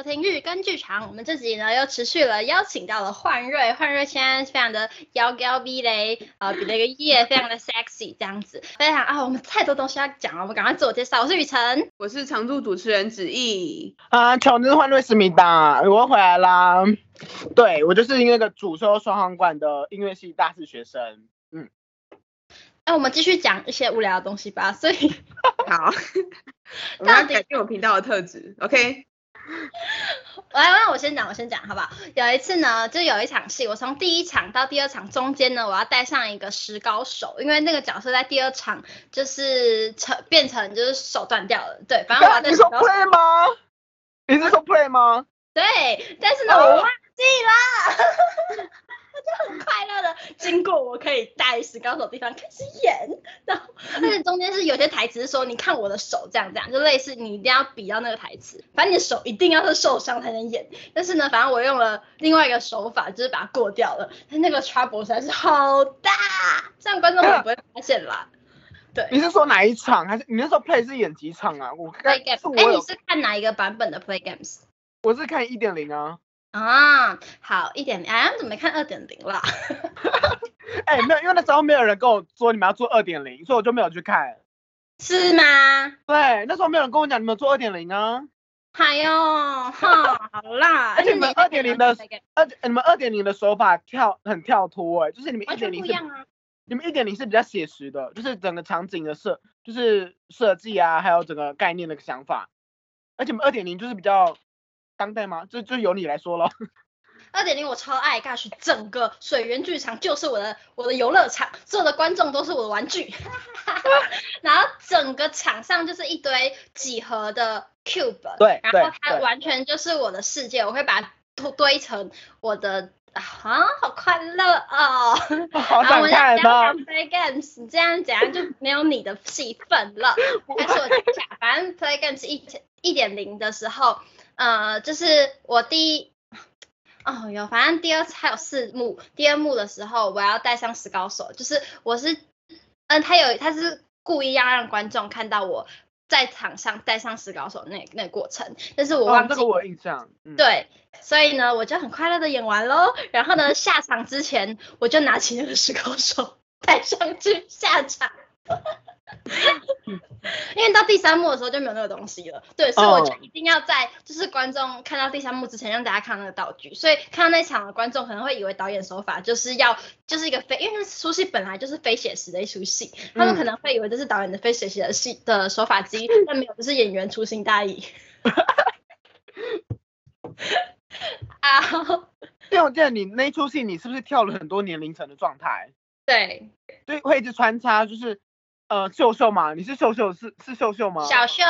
收听日更剧场。我们这集呢又持续了邀请到了焕瑞，焕瑞现在非常的妖娇美丽，呃，比那个叶非常的 sexy 这样子，非常啊，我们太多东西要讲了，我们赶快自我介绍。我是雨辰，我是常驻主持人子毅。啊，巧的是焕瑞思密达，我又回来啦。对，我就是那个主修双簧管的音乐系大四学生。嗯，那、啊、我们继续讲一些无聊的东西吧。所以，好。我要改变我频道的特质，OK？来，那我先讲，我先讲，好不好？有一次呢，就有一场戏，我从第一场到第二场中间呢，我要带上一个石膏手，因为那个角色在第二场就是成变成就是手断掉了，对，反正我要带石膏手。你说 play 吗？你是说 play 吗？对，但是呢，我忘记了。就很快乐的经过我可以带石膏手的地方开始演，然后而且中间是有些台词是说，你看我的手这样这样，就类似你一定要比到那个台词，反正你的手一定要是受伤才能演。但是呢，反正我用了另外一个手法，就是把它过掉了。但那个 trouble 实在是好大，这样观众会不会发现啦？对，你是说哪一场？还是你那时候 play 是演几场啊？我 play games，哎，你是看哪一个版本的 play games？我是看一点零啊。啊，好一点零，哎，怎么没看二点零了？哎、欸，没有，因为那时候没有人跟我说你们要做二点零，所以我就没有去看。是吗？对，那时候没有人跟我讲你们做二点零啊。还有，哈，好啦。而且你们二点零的二，你们二点零的手法跳很跳脱哎，就是你们一点零是，啊、你们一点零是比较写实的，就是整个场景的设，就是设计啊，还有整个概念的想法。而且你们二点零就是比较。当代吗？就就由你来说了。二点零我超爱，Gosh，整个水源剧场就是我的我的游乐场，所有的观众都是我的玩具。然后整个场上就是一堆几何的 cube，对，然后它完全就是我的世界，我会把它堆堆成我的啊，好快乐哦。好想看哦。Play games，这样讲就没有你的戏份了。但是我讲一下，反正 Play games 一一点零的时候。呃，就是我第一，哦有，反正第二次还有四幕，第二幕的时候我要带上石膏手，就是我是，嗯，他有他是故意要让观众看到我在场上带上石膏手那那个过程，但是我忘记，哦，这个我印象，嗯，对，所以呢，我就很快乐的演完喽，然后呢，下场之前我就拿起那个石膏手 带上去下场。因为到第三幕的时候就没有那个东西了，对，所以我就一定要在就是观众看到第三幕之前让大家看到那个道具，所以看到那场的观众可能会以为导演手法就是要就是一个非，因为那出戏本来就是非写实的一出戏，他们可能会以为这是导演的非写实的戏的手法之一，但没有，就是演员粗心大意。啊，因为我记得你那一出戏你是不是跳了很多年龄层的状态？对，对，会一直穿插就是。呃，秀秀嘛，你是秀秀是是秀秀吗？小秀，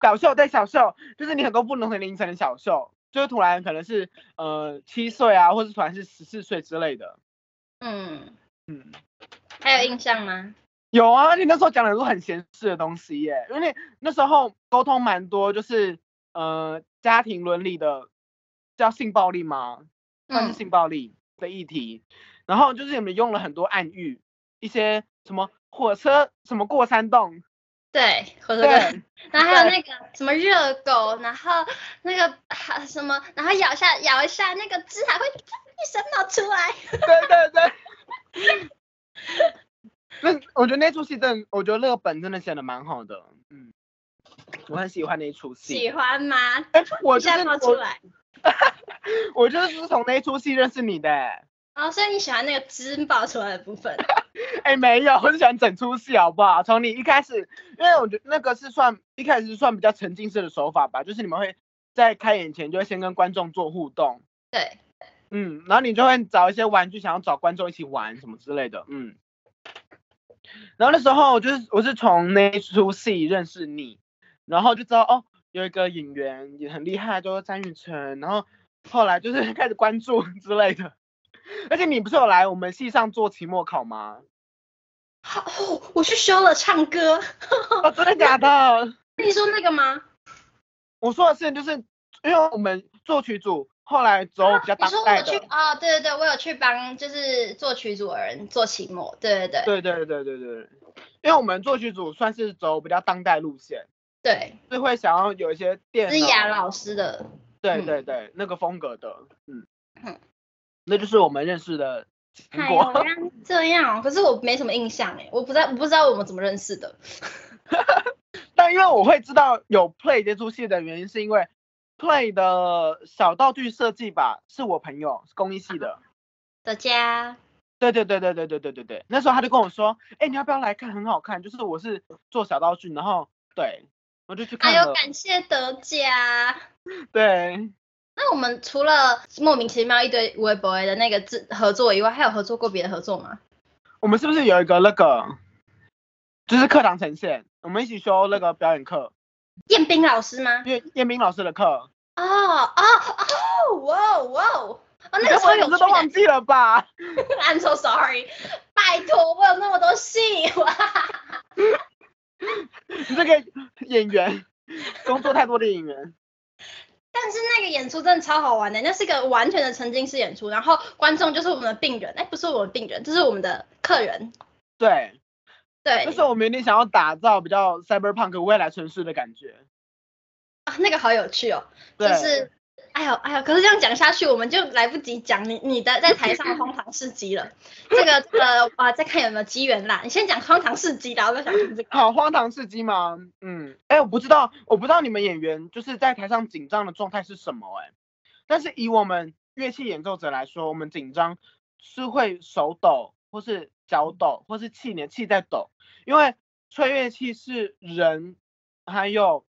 小秀对小秀，就是你很多不能年龄层的小秀，就是突然可能是呃七岁啊，或者突然是十四岁之类的。嗯嗯，还有印象吗？有啊，你那时候讲的都很闲适的东西耶，因为那时候沟通蛮多，就是呃家庭伦理的叫性暴力吗？算是性暴力的议题，嗯、然后就是你们用了很多暗喻，一些什么。火车什么过山洞？对，火车对。然后还有那个什么热狗，然后那个还什么，然后咬下咬一下那个汁还会一声冒出来。对对对。那我觉得那出戏真的，我觉得那个本真的写的蛮好的。嗯，我很喜欢那一出戏。喜欢吗？哎，我就是一下冒出来。我就是从那一出戏认识你的。哦，所以你喜欢那个汁爆出来的部分？哎、欸，没有，我是喜欢整出戏，好不好？从你一开始，因为我觉得那个是算一开始是算比较沉浸式的手法吧，就是你们会在开演前就会先跟观众做互动，对，嗯，然后你就会找一些玩具，想要找观众一起玩什么之类的，嗯，然后那时候我就是我是从那出戏认识你，然后就知道哦，有一个演员也很厉害，就是张雨晨，然后后来就是开始关注之类的。而且你不是有来我们系上做期末考吗？好，哦，我去修了唱歌。哦，真的假的？你说那个吗？我说的是，就是因为我们作曲组后来走比较当代的。你说我去啊？对对对，我有去帮就是作曲组的人做期末。对对对。对对对对对。因为我们作曲组算是走比较当代路线。对。是会想要有一些电。思雅老师的。对对对，嗯、那个风格的，嗯，嗯那就是我们认识的。哎、这样，可是我没什么印象哎，我不知道，我不知道我们怎么认识的。但因为我会知道有 Play 这出戏的原因，是因为 Play 的小道具设计吧，是我朋友是工艺系的的家。对对对对对对对对对，那时候他就跟我说，哎，你要不要来看？很好看，就是我是做小道具，然后对，我就去看。还有感谢德家。对。那我们除了莫名其妙一堆微博的那个制合作以外，还有合作过别的合作吗？我们是不是有一个那个，就是课堂呈现，我们一起修那个表演课。彦斌老师吗？彦彦斌老师的课。哦哦哦，哇哇。哦，那个时候有都忘记了吧？I'm so sorry，拜托，我有那么多戏哇！你这个演员，工作太多的演员。但是那个演出真的超好玩的，那是一个完全的沉浸式演出，然后观众就是我们的病人，哎，不是我们的病人，这是我们的客人。对，对。就是我们有点想要打造比较 cyberpunk 未来城市的感觉。啊，那个好有趣哦，就是。哎呦哎呦，可是这样讲下去，我们就来不及讲你你的在台上的荒唐事迹了。这个呃啊，再看有没有机缘啦。你先讲荒唐事迹然后再想听这个。好，荒唐事迹吗？嗯，哎，我不知道，我不知道你们演员就是在台上紧张的状态是什么哎。但是以我们乐器演奏者来说，我们紧张是会手抖，或是脚抖，或是气连气在抖，因为吹乐器是人，还有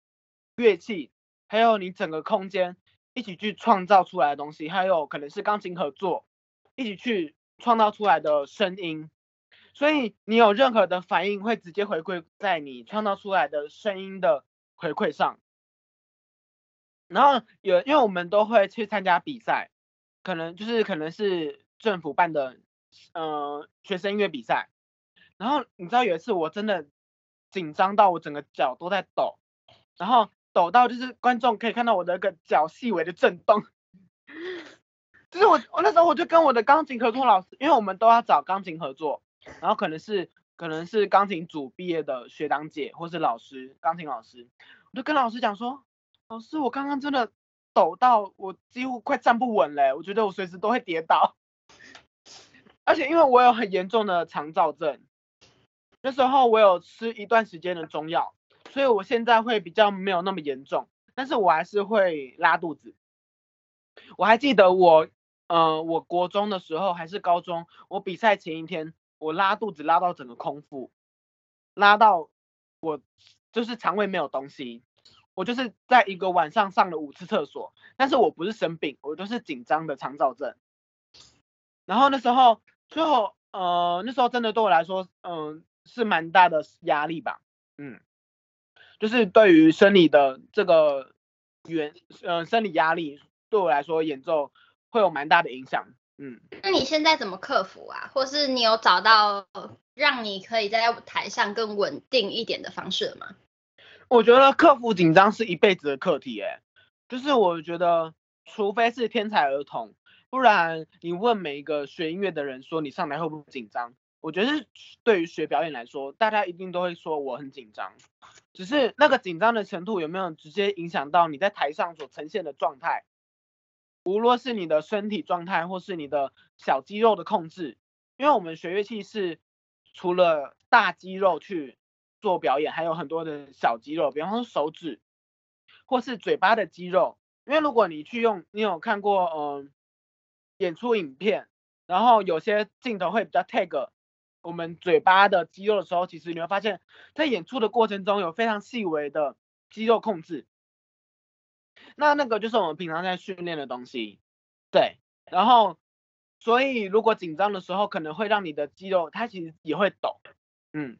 乐器，还有你整个空间。一起去创造出来的东西，还有可能是钢琴合作，一起去创造出来的声音，所以你有任何的反应会直接回馈在你创造出来的声音的回馈上。然后有，因为我们都会去参加比赛，可能就是可能是政府办的，呃，学生音乐比赛。然后你知道有一次我真的紧张到我整个脚都在抖，然后。抖到就是观众可以看到我的一个脚细微的震动，就是我我那时候我就跟我的钢琴合作老师，因为我们都要找钢琴合作，然后可能是可能是钢琴组毕业的学长姐或是老师钢琴老师，我就跟老师讲说，老师我刚刚真的抖到我几乎快站不稳嘞，我觉得我随时都会跌倒，而且因为我有很严重的肠躁症，那时候我有吃一段时间的中药。所以我现在会比较没有那么严重，但是我还是会拉肚子。我还记得我，呃，我国中的时候还是高中，我比赛前一天，我拉肚子拉到整个空腹，拉到我就是肠胃没有东西，我就是在一个晚上上了五次厕所，但是我不是生病，我就是紧张的肠燥症。然后那时候最后，呃，那时候真的对我来说，嗯、是蛮大的压力吧，嗯。就是对于生理的这个原呃生理压力，对我来说演奏会有蛮大的影响。嗯，那你现在怎么克服啊？或是你有找到让你可以在台上更稳定一点的方式了吗？我觉得克服紧张是一辈子的课题，哎，就是我觉得除非是天才儿童，不然你问每一个学音乐的人说你上台会不会紧张？我觉得对于学表演来说，大家一定都会说我很紧张，只是那个紧张的程度有没有直接影响到你在台上所呈现的状态？无论是你的身体状态，或是你的小肌肉的控制，因为我们学乐器是除了大肌肉去做表演，还有很多的小肌肉，比方说手指，或是嘴巴的肌肉。因为如果你去用，你有看过嗯、演出影片，然后有些镜头会比较 take。我们嘴巴的肌肉的时候，其实你会发现，在演出的过程中有非常细微的肌肉控制。那那个就是我们平常在训练的东西，对。然后，所以如果紧张的时候，可能会让你的肌肉它其实也会抖，嗯。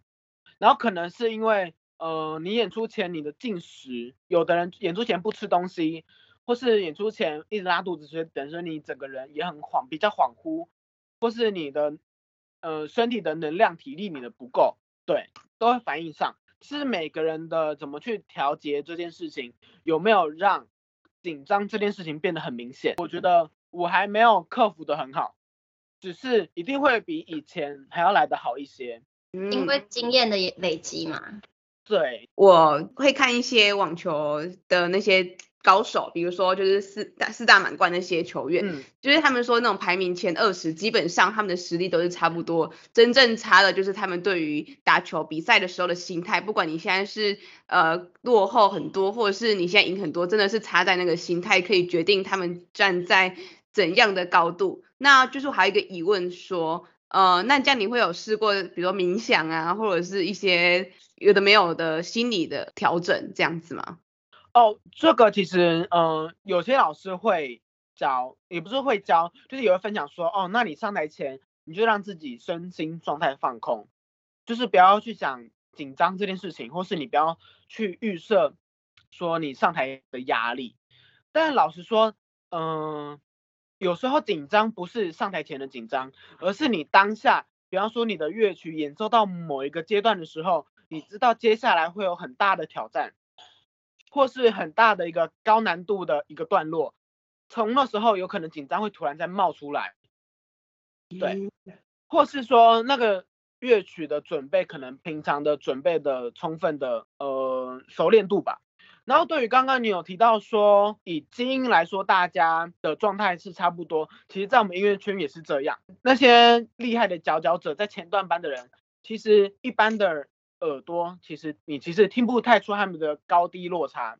然后可能是因为，呃，你演出前你的进食，有的人演出前不吃东西，或是演出前一直拉肚子，所以等于说你整个人也很恍，比较恍惚，或是你的。呃，身体的能量、体力你的不够，对，都会反映上。是每个人的怎么去调节这件事情，有没有让紧张这件事情变得很明显？我觉得我还没有克服的很好，只是一定会比以前还要来的好一些。因为经验的累积嘛。对，我会看一些网球的那些高手，比如说就是四大四大满贯那些球员，嗯、就是他们说那种排名前二十，基本上他们的实力都是差不多，真正差的就是他们对于打球比赛的时候的心态。不管你现在是呃落后很多，或者是你现在赢很多，真的是差在那个心态，可以决定他们站在怎样的高度。那就是还有一个疑问说，呃，那这样你会有试过，比如说冥想啊，或者是一些有的没有的心理的调整这样子吗？哦，这个其实，嗯、有些老师会教，也不是会教，就是也会分享说，哦，那你上台前，你就让自己身心状态放空，就是不要去想紧张这件事情，或是你不要去预设说你上台的压力。但老实说，嗯、有时候紧张不是上台前的紧张，而是你当下，比方说你的乐曲演奏到某一个阶段的时候，你知道接下来会有很大的挑战。或是很大的一个高难度的一个段落，从那时候有可能紧张会突然再冒出来，对，或是说那个乐曲的准备可能平常的准备的充分的呃熟练度吧。然后对于刚刚你有提到说以精英来说，大家的状态是差不多，其实在我们音乐圈也是这样，那些厉害的佼佼者在前段班的人，其实一般的。耳朵其实你其实听不太出他们的高低落差，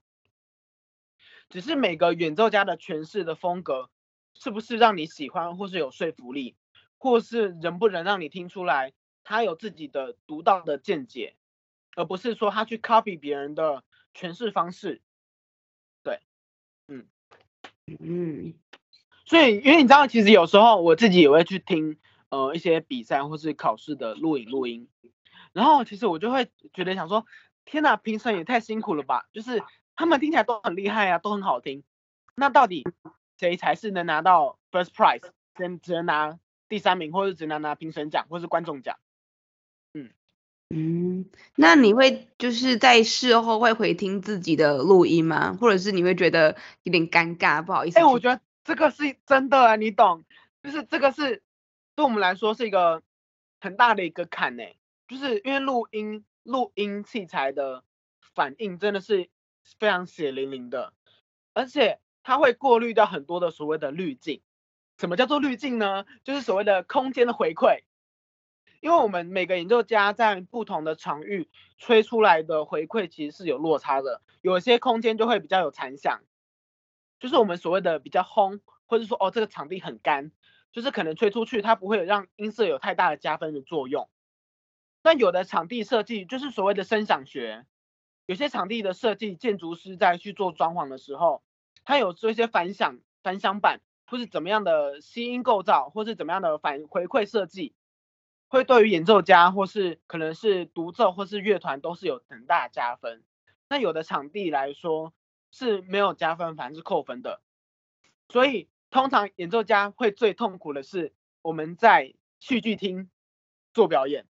只是每个演奏家的诠释的风格是不是让你喜欢，或是有说服力，或是能不能让你听出来他有自己的独到的见解，而不是说他去 copy 别人的诠释方式。对，嗯嗯，所以因为你知道，其实有时候我自己也会去听呃一些比赛或是考试的录影录音。然后其实我就会觉得想说，天哪，评审也太辛苦了吧！就是他们听起来都很厉害啊，都很好听。那到底谁才是能拿到 first prize，只只能拿第三名，或者只能拿评审奖，或是观众奖？嗯嗯，那你会就是在事后会回听自己的录音吗？或者是你会觉得有点尴尬，不好意思？哎，我觉得这个是真的啊，你懂，就是这个是对我们来说是一个很大的一个坎呢。就是因为录音录音器材的反应真的是非常血淋淋的，而且它会过滤掉很多的所谓的滤镜。什么叫做滤镜呢？就是所谓的空间的回馈。因为我们每个演奏家在不同的场域吹出来的回馈其实是有落差的，有些空间就会比较有残响，就是我们所谓的比较轰，或者说哦这个场地很干，就是可能吹出去它不会让音色有太大的加分的作用。那有的场地设计就是所谓的声响学，有些场地的设计，建筑师在去做装潢的时候，他有做一些反响、反响板，或是怎么样的吸音构造，或是怎么样的反回馈设计，会对于演奏家或是可能是独奏或是乐团都是有很大加分。那有的场地来说是没有加分，反而是扣分的。所以通常演奏家会最痛苦的是我们在戏剧厅做表演。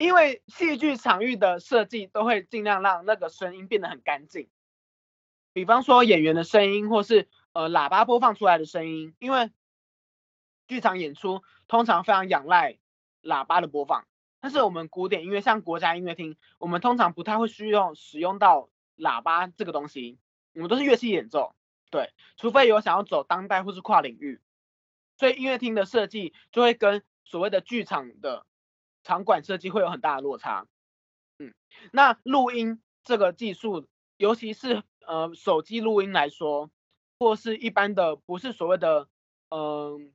因为戏剧场域的设计都会尽量让那个声音变得很干净，比方说演员的声音，或是呃喇叭播放出来的声音，因为剧场演出通常非常仰赖喇叭的播放，但是我们古典音乐像国家音乐厅，我们通常不太会需要使用到喇叭这个东西，我们都是乐器演奏，对，除非有想要走当代或是跨领域，所以音乐厅的设计就会跟所谓的剧场的。场馆设计会有很大的落差，嗯，那录音这个技术，尤其是呃手机录音来说，或是一般的不是所谓的嗯、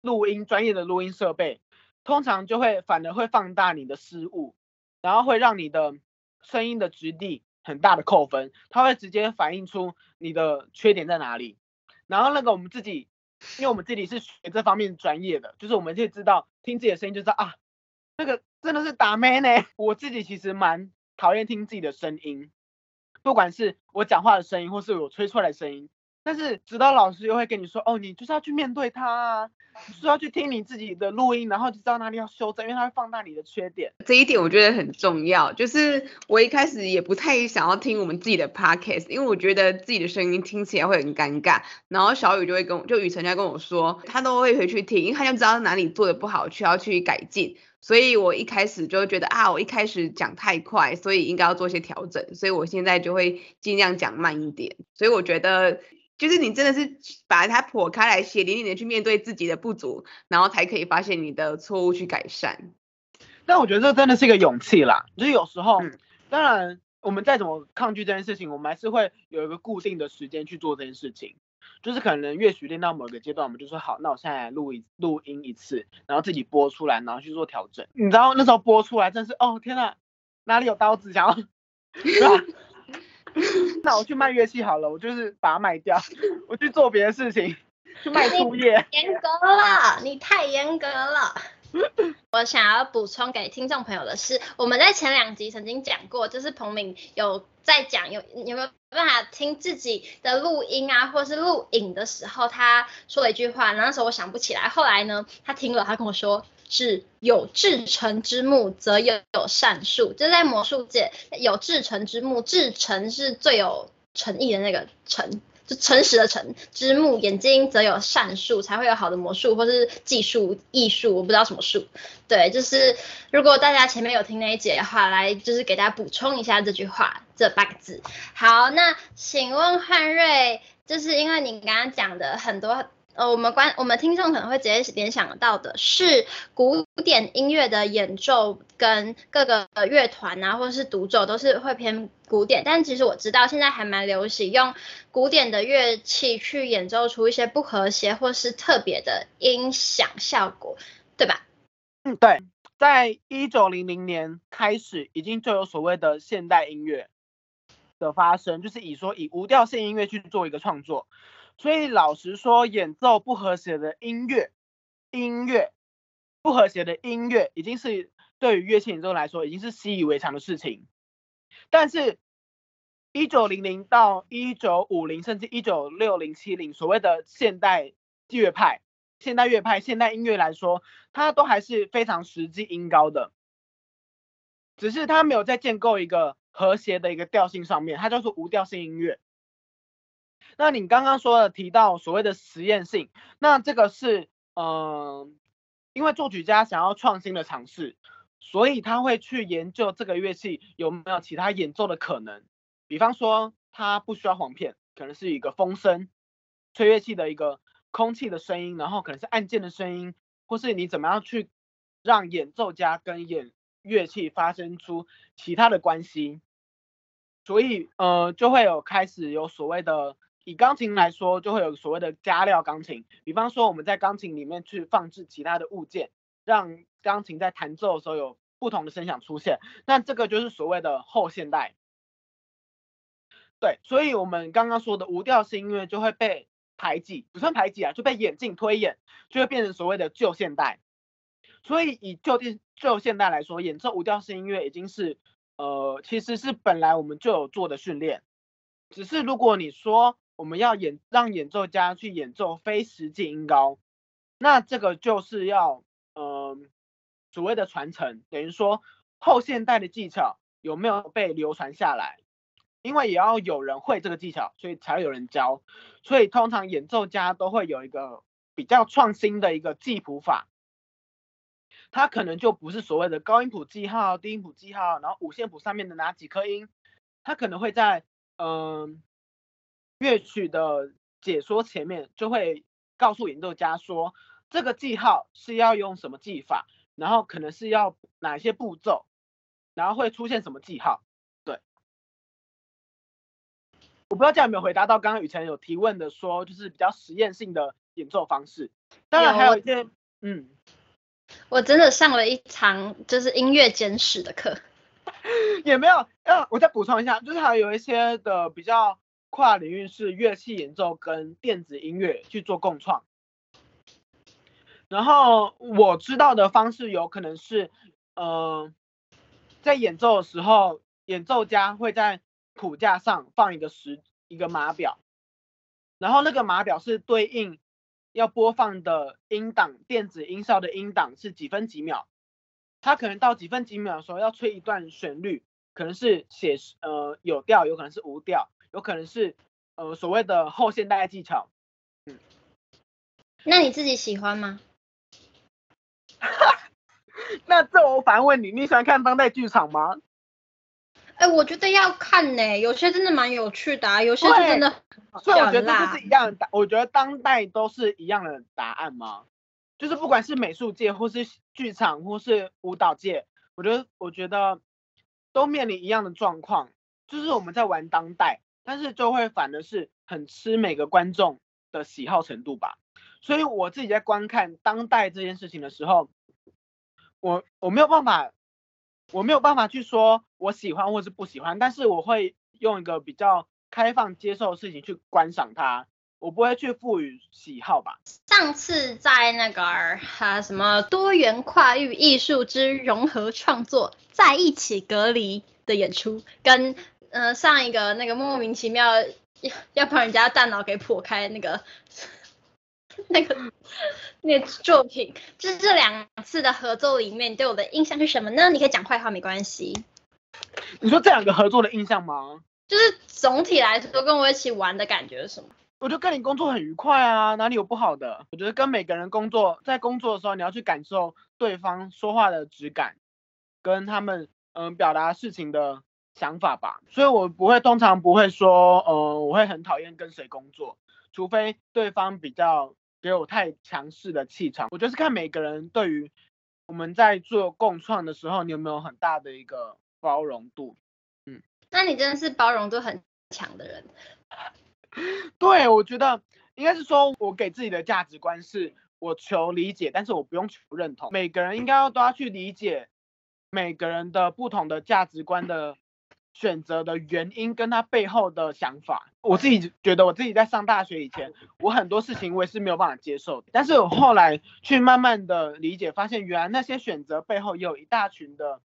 录音专业的录音设备，通常就会反而会放大你的失误，然后会让你的声音的质地很大的扣分，它会直接反映出你的缺点在哪里。然后那个我们自己，因为我们自己是学这方面专业的，就是我们就知道听自己的声音就知道啊。那个真的是打咩呢？我自己其实蛮讨厌听自己的声音，不管是我讲话的声音，或是我吹出来的声音，但是指导老师又会跟你说，哦，你就是要去面对他啊，就是要去听你自己的录音，然后就知道哪里要修正，因为他会放大你的缺点。这一点我觉得很重要。就是我一开始也不太想要听我们自己的 podcast，因为我觉得自己的声音听起来会很尴尬。然后小雨就会跟我，就雨辰就跟我说，他都会回去听，因为他就知道哪里做的不好，需要去改进。所以我一开始就觉得啊，我一开始讲太快，所以应该要做一些调整。所以我现在就会尽量讲慢一点。所以我觉得。就是你真的是把它剖开来，血淋淋的去面对自己的不足，然后才可以发现你的错误去改善。但我觉得这真的是一个勇气啦，就是有时候，嗯、当然我们再怎么抗拒这件事情，我们还是会有一个固定的时间去做这件事情。就是可能乐曲练到某个阶段，我们就说好，那我现在来录一录音一次，然后自己播出来，然后去做调整。你知道那时候播出来真是哦天哪，哪里有刀子想要，是吧？那我去卖乐器好了，我就是把它卖掉，我去做别的事情，去卖副业。严格了，你太严格了。我想要补充给听众朋友的是，我们在前两集曾经讲过，就是彭敏有在讲有有没有办法听自己的录音啊，或是录影的时候，他说了一句话，那时候我想不起来，后来呢，他听了，他跟我说。是有至诚之木，则有有善术。就在魔术界，有至诚之木，至诚是最有诚意的那个诚，就诚实的诚之木。眼睛则有善术，才会有好的魔术或是技术艺术，我不知道什么术。对，就是如果大家前面有听那一节的话，来就是给大家补充一下这句话这八个字。好，那请问汉瑞，就是因为你刚刚讲的很多。呃，我们观我们听众可能会直接联想到的是古典音乐的演奏跟各个乐团啊，或者是独奏都是会偏古典，但其实我知道现在还蛮流行用古典的乐器去演奏出一些不和谐或是特别的音响效果，对吧？嗯，对，在一九零零年开始已经就有所谓的现代音乐的发生，就是以说以无调性音乐去做一个创作。所以老实说，演奏不和谐的音乐，音乐不和谐的音乐，已经是对于乐器演奏来说，已经是习以为常的事情。但是，一九零零到一九五零，甚至一九六零、七零，所谓的现代乐派、现代乐派、现代音乐来说，它都还是非常实际音高的，只是它没有在建构一个和谐的一个调性上面，它叫做无调性音乐。那你刚刚说的提到所谓的实验性，那这个是，嗯、因为作曲家想要创新的尝试，所以他会去研究这个乐器有没有其他演奏的可能。比方说，它不需要簧片，可能是一个风声，吹乐器的一个空气的声音，然后可能是按键的声音，或是你怎么样去让演奏家跟演乐器发生出其他的关系。所以，呃，就会有开始有所谓的。以钢琴来说，就会有所谓的加料钢琴，比方说我们在钢琴里面去放置其他的物件，让钢琴在弹奏的时候有不同的声响出现，那这个就是所谓的后现代。对，所以我们刚刚说的无调性音乐就会被排挤，不算排挤啊，就被演进推演，就会变成所谓的旧现代。所以以旧电旧现代来说，演奏无调性音乐已经是呃，其实是本来我们就有做的训练，只是如果你说。我们要演让演奏家去演奏非实际音高，那这个就是要呃所谓的传承，等于说后现代的技巧有没有被流传下来？因为也要有人会这个技巧，所以才有人教。所以通常演奏家都会有一个比较创新的一个记谱法，它可能就不是所谓的高音谱记号、低音谱记号，然后五线谱上面的哪几颗音，它可能会在嗯。乐曲的解说前面就会告诉演奏家说，这个记号是要用什么记法，然后可能是要哪些步骤，然后会出现什么记号。对，我不知道这样有没有回答到刚刚雨辰有提问的说，就是比较实验性的演奏方式。当然还有一些，嗯，我真的上了一堂就是音乐简史的课，也没有，嗯，我再补充一下，就是还有一些的比较。跨领域是乐器演奏跟电子音乐去做共创，然后我知道的方式有可能是，呃，在演奏的时候，演奏家会在谱架上放一个时一个码表，然后那个码表是对应要播放的音档，电子音效的音档是几分几秒，它可能到几分几秒的时候要吹一段旋律，可能是写呃有调，有可能是无调，有可能是呃所谓的后现代技巧。嗯，那你自己喜欢吗？那这我反问你，你喜欢看当代剧场吗？哎、欸，我觉得要看呢，有些真的蛮有趣的啊，有些是真的。所以我觉得这是一样的答，我觉得当代都是一样的答案吗？就是不管是美术界，或是剧场，或是舞蹈界，我觉得我觉得都面临一样的状况，就是我们在玩当代，但是就会反的是很吃每个观众的喜好程度吧。所以我自己在观看当代这件事情的时候，我我没有办法。我没有办法去说我喜欢或是不喜欢，但是我会用一个比较开放接受的事情去观赏它，我不会去赋予喜好吧。上次在那个哈什么多元跨域艺术之融合创作在一起隔离的演出，跟呃上一个那个莫名其妙要要把人家大脑给破开那个。那个那个作品，就是这两次的合作里面，对我的印象是什么呢？你可以讲坏话没关系。你说这两个合作的印象吗？就是总体来说，跟我一起玩的感觉是什么？我觉得跟你工作很愉快啊，哪里有不好的？我觉得跟每个人工作，在工作的时候，你要去感受对方说话的质感，跟他们嗯、呃、表达事情的想法吧。所以我不会，通常不会说，呃，我会很讨厌跟谁工作，除非对方比较。给我太强势的气场，我觉得是看每个人对于我们在做共创的时候，你有没有很大的一个包容度。嗯，那你真的是包容度很强的人。对，我觉得应该是说，我给自己的价值观是，我求理解，但是我不用求认同。每个人应该要都要去理解每个人的不同的价值观的。选择的原因跟他背后的想法，我自己觉得我自己在上大学以前，我很多事情我也是没有办法接受的。但是我后来去慢慢的理解，发现原来那些选择背后也有一大群的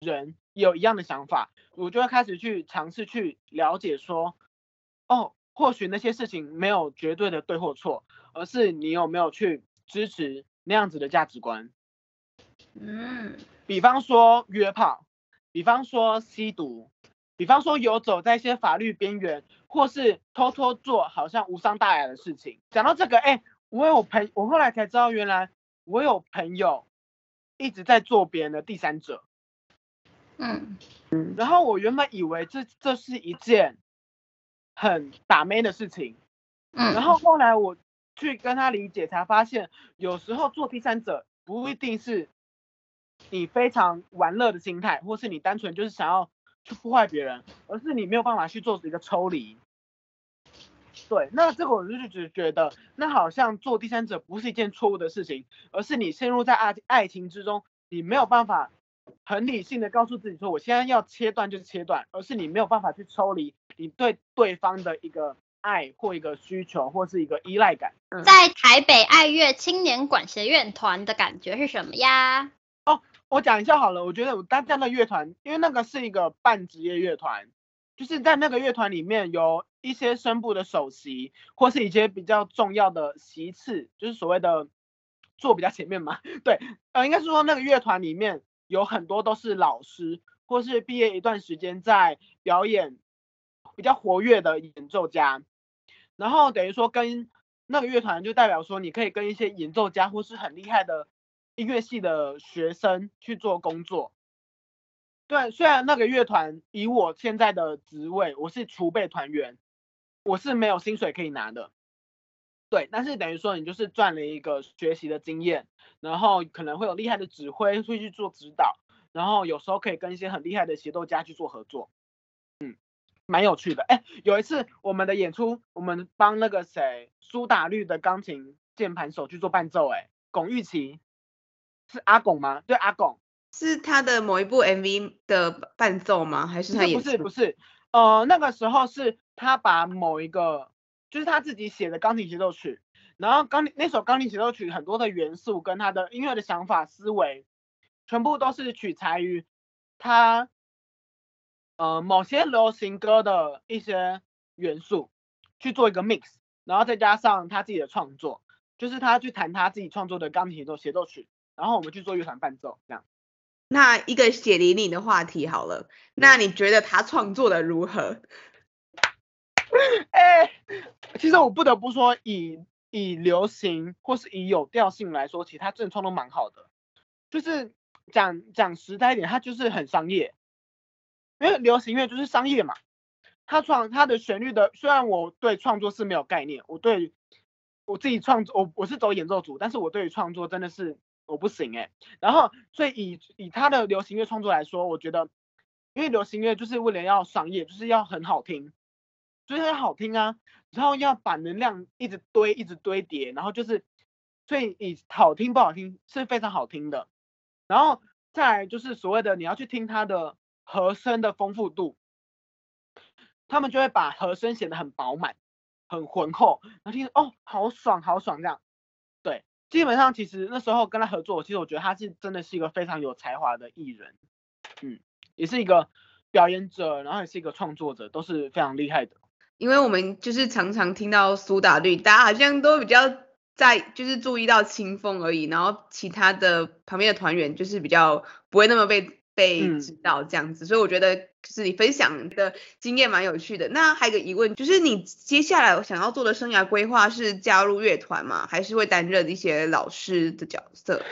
人有一样的想法，我就会开始去尝试去了解说，哦，或许那些事情没有绝对的对或错，而是你有没有去支持那样子的价值观。嗯，比方说约炮。比方说吸毒，比方说游走在一些法律边缘，或是偷偷做好像无伤大雅的事情。讲到这个，哎、欸，我有朋，我后来才知道，原来我有朋友一直在做别人的第三者。嗯嗯。然后我原本以为这这是一件很打妹的事情。嗯。然后后来我去跟他理解，才发现有时候做第三者不一定是。你非常玩乐的心态，或是你单纯就是想要去破坏别人，而是你没有办法去做一个抽离。对，那这个我就只觉得，那好像做第三者不是一件错误的事情，而是你陷入在爱爱情之中，你没有办法很理性的告诉自己说，我现在要切断就是切断，而是你没有办法去抽离你对对方的一个爱或一个需求或是一个依赖感。在台北爱乐青年管弦乐团的感觉是什么呀？我讲一下好了。我觉得我当这样的乐团，因为那个是一个半职业乐团，就是在那个乐团里面有一些声部的首席，或是一些比较重要的席次，就是所谓的坐比较前面嘛。对，呃，应该是说那个乐团里面有很多都是老师，或是毕业一段时间在表演比较活跃的演奏家。然后等于说跟那个乐团就代表说，你可以跟一些演奏家或是很厉害的。音乐系的学生去做工作，对，虽然那个乐团以我现在的职位，我是储备团员，我是没有薪水可以拿的，对，但是等于说你就是赚了一个学习的经验，然后可能会有厉害的指挥会去做指导，然后有时候可以跟一些很厉害的协奏家去做合作，嗯，蛮有趣的。哎，有一次我们的演出，我们帮那个谁苏打绿的钢琴键盘手去做伴奏，哎，龚玉琪。是阿拱吗？对，阿拱是他的某一部 MV 的伴奏吗？还是他演？不是不是，呃，那个时候是他把某一个，就是他自己写的钢琴协奏曲，然后钢那首钢琴协奏曲很多的元素跟他的音乐的想法思维，全部都是取材于他呃某些流行歌的一些元素去做一个 mix，然后再加上他自己的创作，就是他去弹他自己创作的钢琴协奏协奏曲，然后我们去做乐团伴奏这样。那一个血淋淋的话题好了，那你觉得他创作的如何？哎、欸，其实我不得不说以，以以流行或是以有调性来说，其实他真的创作蛮好的。就是讲讲实在一点，他就是很商业，因为流行乐就是商业嘛。他创他的旋律的，虽然我对创作是没有概念，我对我自己创作，我我是走演奏组，但是我对于创作真的是。我不行哎、然后所以以以他的流行乐创作来说，我觉得，因为流行乐就是为了要商业，就是要很好听，就是很好听啊，然后要把能量一直堆，一直堆叠，然后就是，所以以好听不好听是非常好听的，然后再来就是所谓的你要去听他的和声的丰富度，他们就会把和声显得很饱满，很浑厚，然后听哦好爽好爽这样。基本上，其实那时候跟他合作，其实我觉得他是真的是一个非常有才华的艺人，嗯，也是一个表演者，然后也是一个创作者，都是非常厉害的。因为我们就是常常听到苏打绿，大家好像都比较在就是注意到清风而已，然后其他的旁边的团员就是比较不会那么被。被知道这样子，嗯、所以我觉得就是你分享的经验蛮有趣的。那还有个疑问，就是你接下来想要做的生涯规划是加入乐团吗？还是会担任一些老师的角色？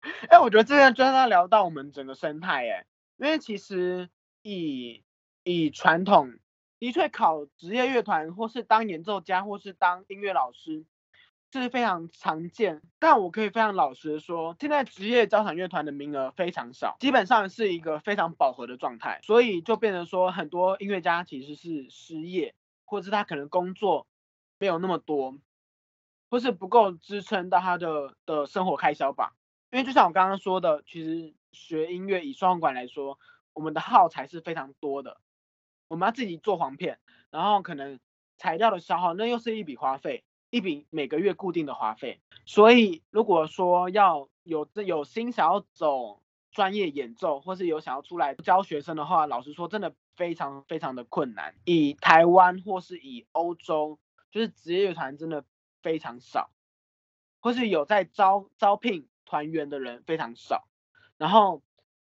哎、欸，我觉得这个真的要聊到我们整个生态哎，因为其实以以传统的确考职业乐团，或是当演奏家，或是当音乐老师。这是非常常见，但我可以非常老实的说，现在职业交响乐团的名额非常少，基本上是一个非常饱和的状态，所以就变成说很多音乐家其实是失业，或者是他可能工作没有那么多，或是不够支撑到他的的生活开销吧。因为就像我刚刚说的，其实学音乐以双簧管来说，我们的耗材是非常多的，我们要自己做簧片，然后可能材料的消耗，那又是一笔花费。一笔每个月固定的花费，所以如果说要有有心想要走专业演奏，或是有想要出来教学生的话，老实说，真的非常非常的困难。以台湾或是以欧洲，就是职业乐团真的非常少，或是有在招招聘团员的人非常少，然后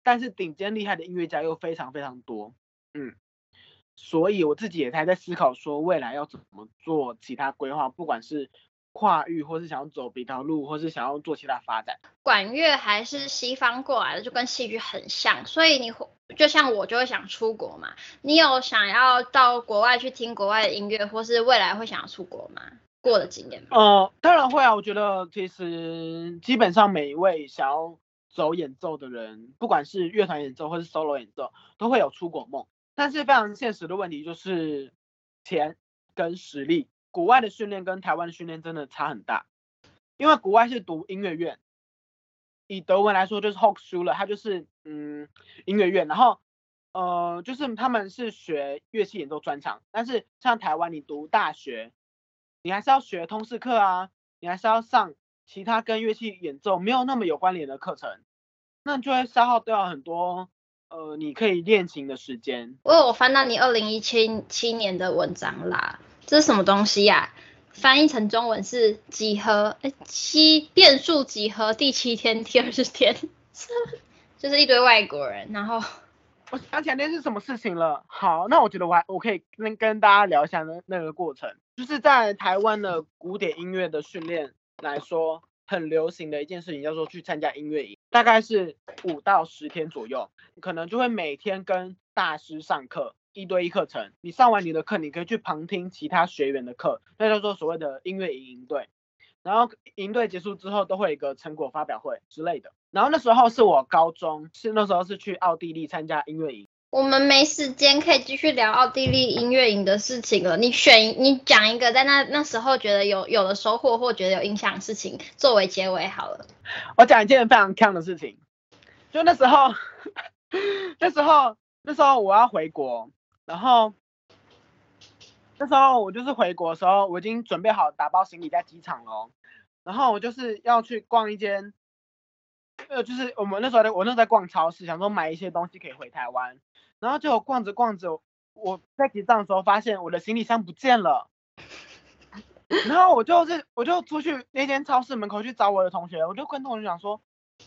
但是顶尖厉害的音乐家又非常非常多，嗯。所以我自己也还在思考说未来要怎么做其他规划，不管是跨域，或是想要走别条路，或是想要做其他发展。管乐还是西方过来的，就跟戏剧很像，所以你就像我就会想出国嘛。你有想要到国外去听国外的音乐，或是未来会想要出国吗？过的经验吗？呃，当然会啊。我觉得其实基本上每一位想要走演奏的人，不管是乐团演奏或是 solo 演奏，都会有出国梦。但是非常现实的问题就是钱跟实力，国外的训练跟台湾的训练真的差很大，因为国外是读音乐院，以德文来说就是 Hochschule，它就是嗯音乐院，然后呃就是他们是学乐器演奏专长，但是像台湾你读大学，你还是要学通识课啊，你还是要上其他跟乐器演奏没有那么有关联的课程，那就会消耗掉很多。呃，你可以练琴的时间。我有翻到你二零一七七年的文章啦，这是什么东西呀、啊？翻译成中文是几何，哎，七变数几何第七天第二十天，就是一堆外国人。然后我想起来那是什么事情了。好，那我觉得我还我可以跟跟大家聊一下那那个过程，就是在台湾的古典音乐的训练来说。很流行的一件事情叫做去参加音乐营，大概是五到十天左右，可能就会每天跟大师上课，一对一课程。你上完你的课，你可以去旁听其他学员的课，那叫做所谓的音乐营营队。然后营队结束之后，都会有一个成果发表会之类的。然后那时候是我高中，是那时候是去奥地利参加音乐营。我们没时间可以继续聊奥地利音乐营的事情了。你选，你讲一个在那那时候觉得有有了收获或觉得有影响的事情作为结尾好了。我讲一件非常锵的事情，就那时候，那时候那时候我要回国，然后那时候我就是回国的时候，我已经准备好打包行李在机场了，然后我就是要去逛一间，呃，就是我们那时候我那时候在逛超市，想说买一些东西可以回台湾。然后就逛着逛着，我在结账的时候发现我的行李箱不见了。然后我就是我就出去那间超市门口去找我的同学，我就跟同学讲说，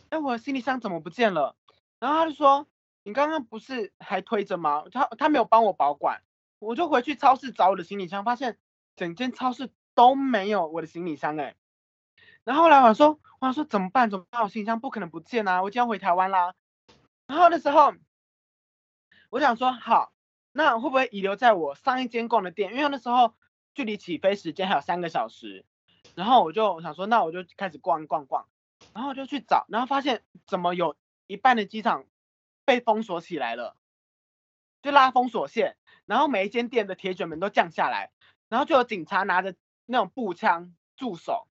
哎，我的行李箱怎么不见了？然后他就说，你刚刚不是还推着吗？他他没有帮我保管，我就回去超市找我的行李箱，发现整间超市都没有我的行李箱哎。然后后来我说，我说怎么办？怎么办？我行李箱不可能不见啊！我就要回台湾啦。然后那时候我想说，好，那会不会遗留在我上一间逛的店？因为那时候距离起飞时间还有三个小时。然后我就想说，那我就开始逛逛逛，然后我就去找，然后发现怎么有一半的机场被封锁起来了，就拉封锁线，然后每一间店的铁卷门都降下来，然后就有警察拿着那种步枪驻守。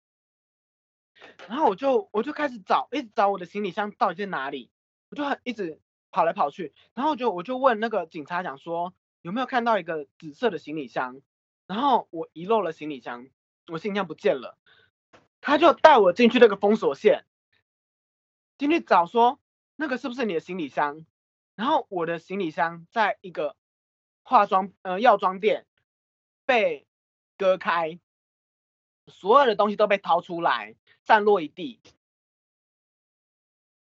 然后我就我就开始找，一直找我的行李箱到底在哪里，我就很一直跑来跑去，然后就我就问那个警察讲说有没有看到一个紫色的行李箱，然后我遗漏了行李箱，我行李箱不见了，他就带我进去那个封锁线，进去找说那个是不是你的行李箱，然后我的行李箱在一个化妆呃药妆店被割开，所有的东西都被掏出来。散落一地，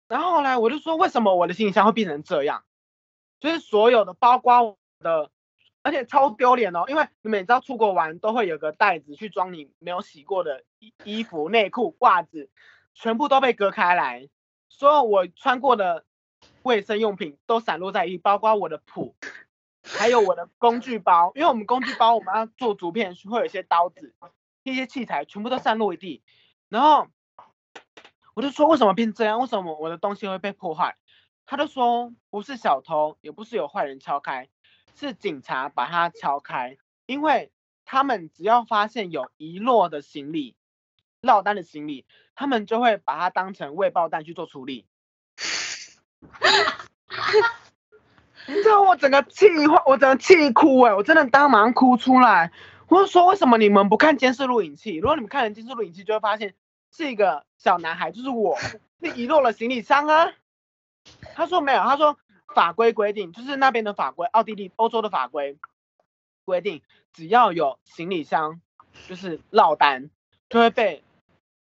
然后后来我就说，为什么我的行李箱会变成这样？就是所有的，包括我的，而且超丢脸哦，因为你每次出国玩都会有个袋子去装你没有洗过的衣衣服、内裤、袜子，全部都被割开来，所有我穿过的卫生用品都散落在一，包括我的谱，还有我的工具包，因为我们工具包我们要做竹片，会有一些刀子、一些器材，全部都散落一地，然后。我就说，为什么变这样？为什么我的东西会被破坏？他就说不是小偷，也不是有坏人敲开，是警察把它敲开。因为他们只要发现有遗落的行李、落单的行李，他们就会把它当成未爆弹去做处理。你知道我整个气坏，我整个气哭哎、欸！我真的当场哭出来。我就说，为什么你们不看监视录影器？如果你们看了监视录影器，就会发现。是一个小男孩，就是我，是遗落了行李箱啊。他说没有，他说法规规定，就是那边的法规，奥地利、欧洲的法规规定，只要有行李箱就是落单，就会被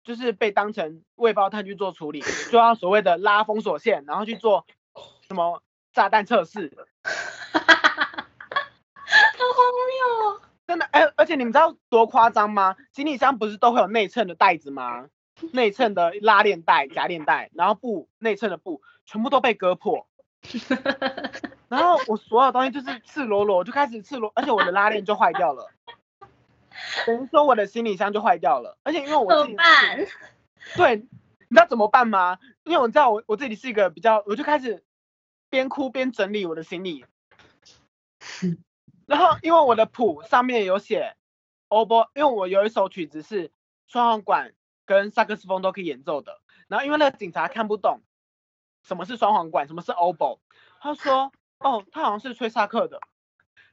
就是被当成未爆弹去做处理，就要所谓的拉封锁线，然后去做什么炸弹测试。好荒谬哦！真的，哎、欸，而且你们知道多夸张吗？行李箱不是都会有内衬的袋子吗？内衬的拉链带、夹链带，然后布内衬的布全部都被割破，然后我所有东西就是赤裸裸，就开始赤裸，而且我的拉链就坏掉了，等于说我的行李箱就坏掉了，而且因为我自己，对，你知道怎么办吗？因为我知道我我自己是一个比较，我就开始边哭边整理我的行李，然后因为我的谱上面有写 obo，因为我有一首曲子是双簧管。跟萨克斯风都可以演奏的，然后因为那个警察看不懂什么是双簧管，什么是 obo，他说哦，他好像是吹萨克的，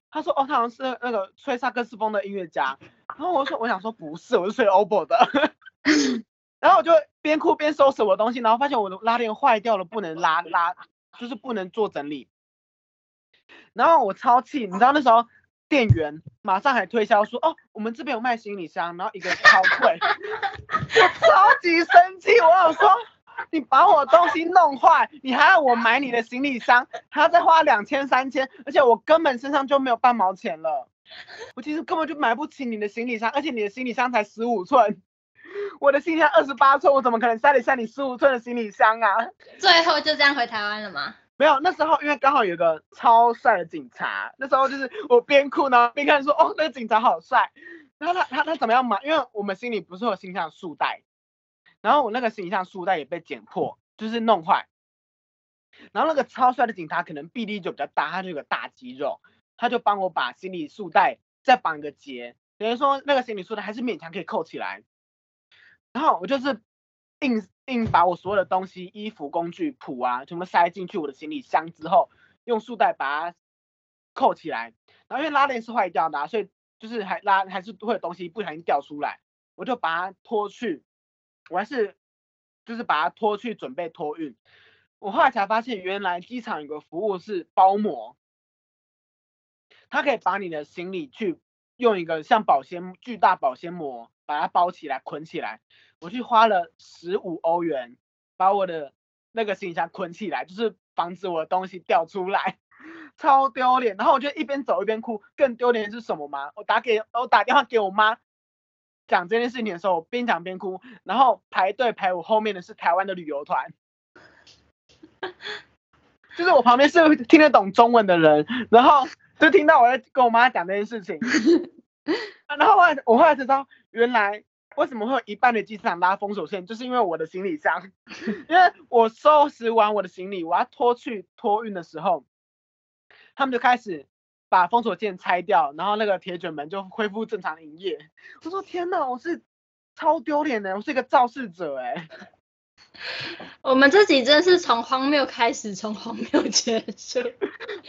他说哦，他好像是那个吹萨克斯风的音乐家，然后我说我想说不是，我是吹 obo 的，然后我就边哭边收拾我的东西，然后发现我的拉链坏掉了，不能拉拉，就是不能做整理，然后我超气，你知道那时候。店员马上还推销说，哦，我们这边有卖行李箱，然后一个超贵，我超级生气，我想说，你把我东西弄坏，你还要我买你的行李箱，还要再花两千三千，而且我根本身上就没有半毛钱了，我其实根本就买不起你的行李箱，而且你的行李箱才十五寸，我的行李箱二十八寸，我怎么可能塞得下你十五寸的行李箱啊？最后就这样回台湾了吗？没有，那时候因为刚好有个超帅的警察，那时候就是我边哭呢边看说，哦，那个警察好帅。然后他他他怎么样嘛？因为我们心里不是有行李箱束带，然后我那个形象束带也被剪破，就是弄坏。然后那个超帅的警察可能臂力就比较大，他就有个大肌肉，他就帮我把行李束带再绑个结，等于说那个行李束带还是勉强可以扣起来。然后我就是。硬硬把我所有的东西、衣服、工具、谱啊，全部塞进去我的行李箱之后，用束带把它扣起来。然后因为拉链是坏掉的，所以就是还拉还是会有东西不小心掉出来，我就把它拖去，我还是就是把它拖去准备托运。我后来才发现，原来机场有个服务是包膜，它可以把你的行李去用一个像保鲜巨大保鲜膜把它包起来捆起来，我去花了十五欧元把我的那个行李箱捆起来，就是防止我的东西掉出来，超丢脸。然后我就一边走一边哭，更丢脸是什么吗？我打给我打电话给我妈讲这件事情的时候，我边讲边哭，然后排队排我后面的是台湾的旅游团。就是我旁边是听得懂中文的人，然后就听到我在跟我妈讲这件事情，然后我后来才知道，原来为什么会有一半的机场拉封锁线，就是因为我的行李箱，因为我收拾完我的行李，我要拖去托运的时候，他们就开始把封锁线拆掉，然后那个铁卷门就恢复正常营业。我说天哪，我是超丢脸的，我是一个肇事者哎。我们这集真是从荒谬开始，从荒谬结束，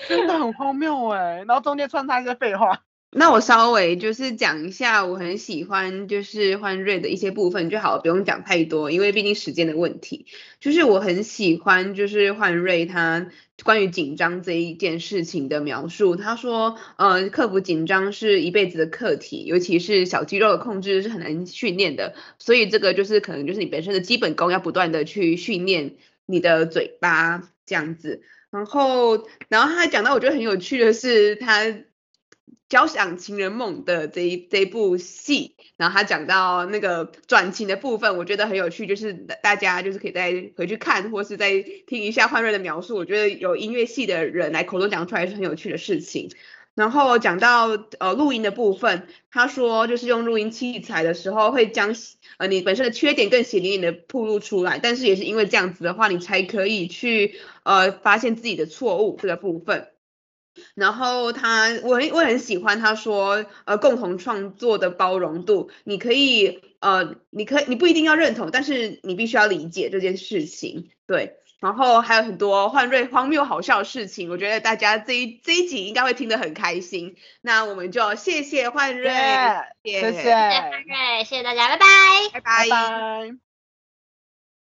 真的很荒谬哎。然后中间穿插一个废话。那我稍微就是讲一下，我很喜欢就是换瑞的一些部分就好，不用讲太多，因为毕竟时间的问题。就是我很喜欢就是换瑞他关于紧张这一件事情的描述。他说，呃，克服紧张是一辈子的课题，尤其是小肌肉的控制是很难训练的，所以这个就是可能就是你本身的基本功要不断的去训练你的嘴巴这样子。然后，然后他还讲到我觉得很有趣的是他。交响情人梦的这一这一部戏，然后他讲到那个转情的部分，我觉得很有趣，就是大家就是可以再回去看，或是再听一下焕瑞的描述。我觉得有音乐系的人来口中讲出来是很有趣的事情。然后讲到呃录音的部分，他说就是用录音器材的时候会将呃你本身的缺点更血淋淋的暴露出来，但是也是因为这样子的话，你才可以去呃发现自己的错误这个部分。然后他，我很我很喜欢他说，呃，共同创作的包容度，你可以，呃，你可以，你不一定要认同，但是你必须要理解这件事情，对。然后还有很多换瑞荒谬好笑的事情，我觉得大家这一这一集应该会听得很开心。那我们就谢谢换瑞，谢谢，谢谢，谢谢换瑞，谢谢大家，拜拜，拜拜。拜拜。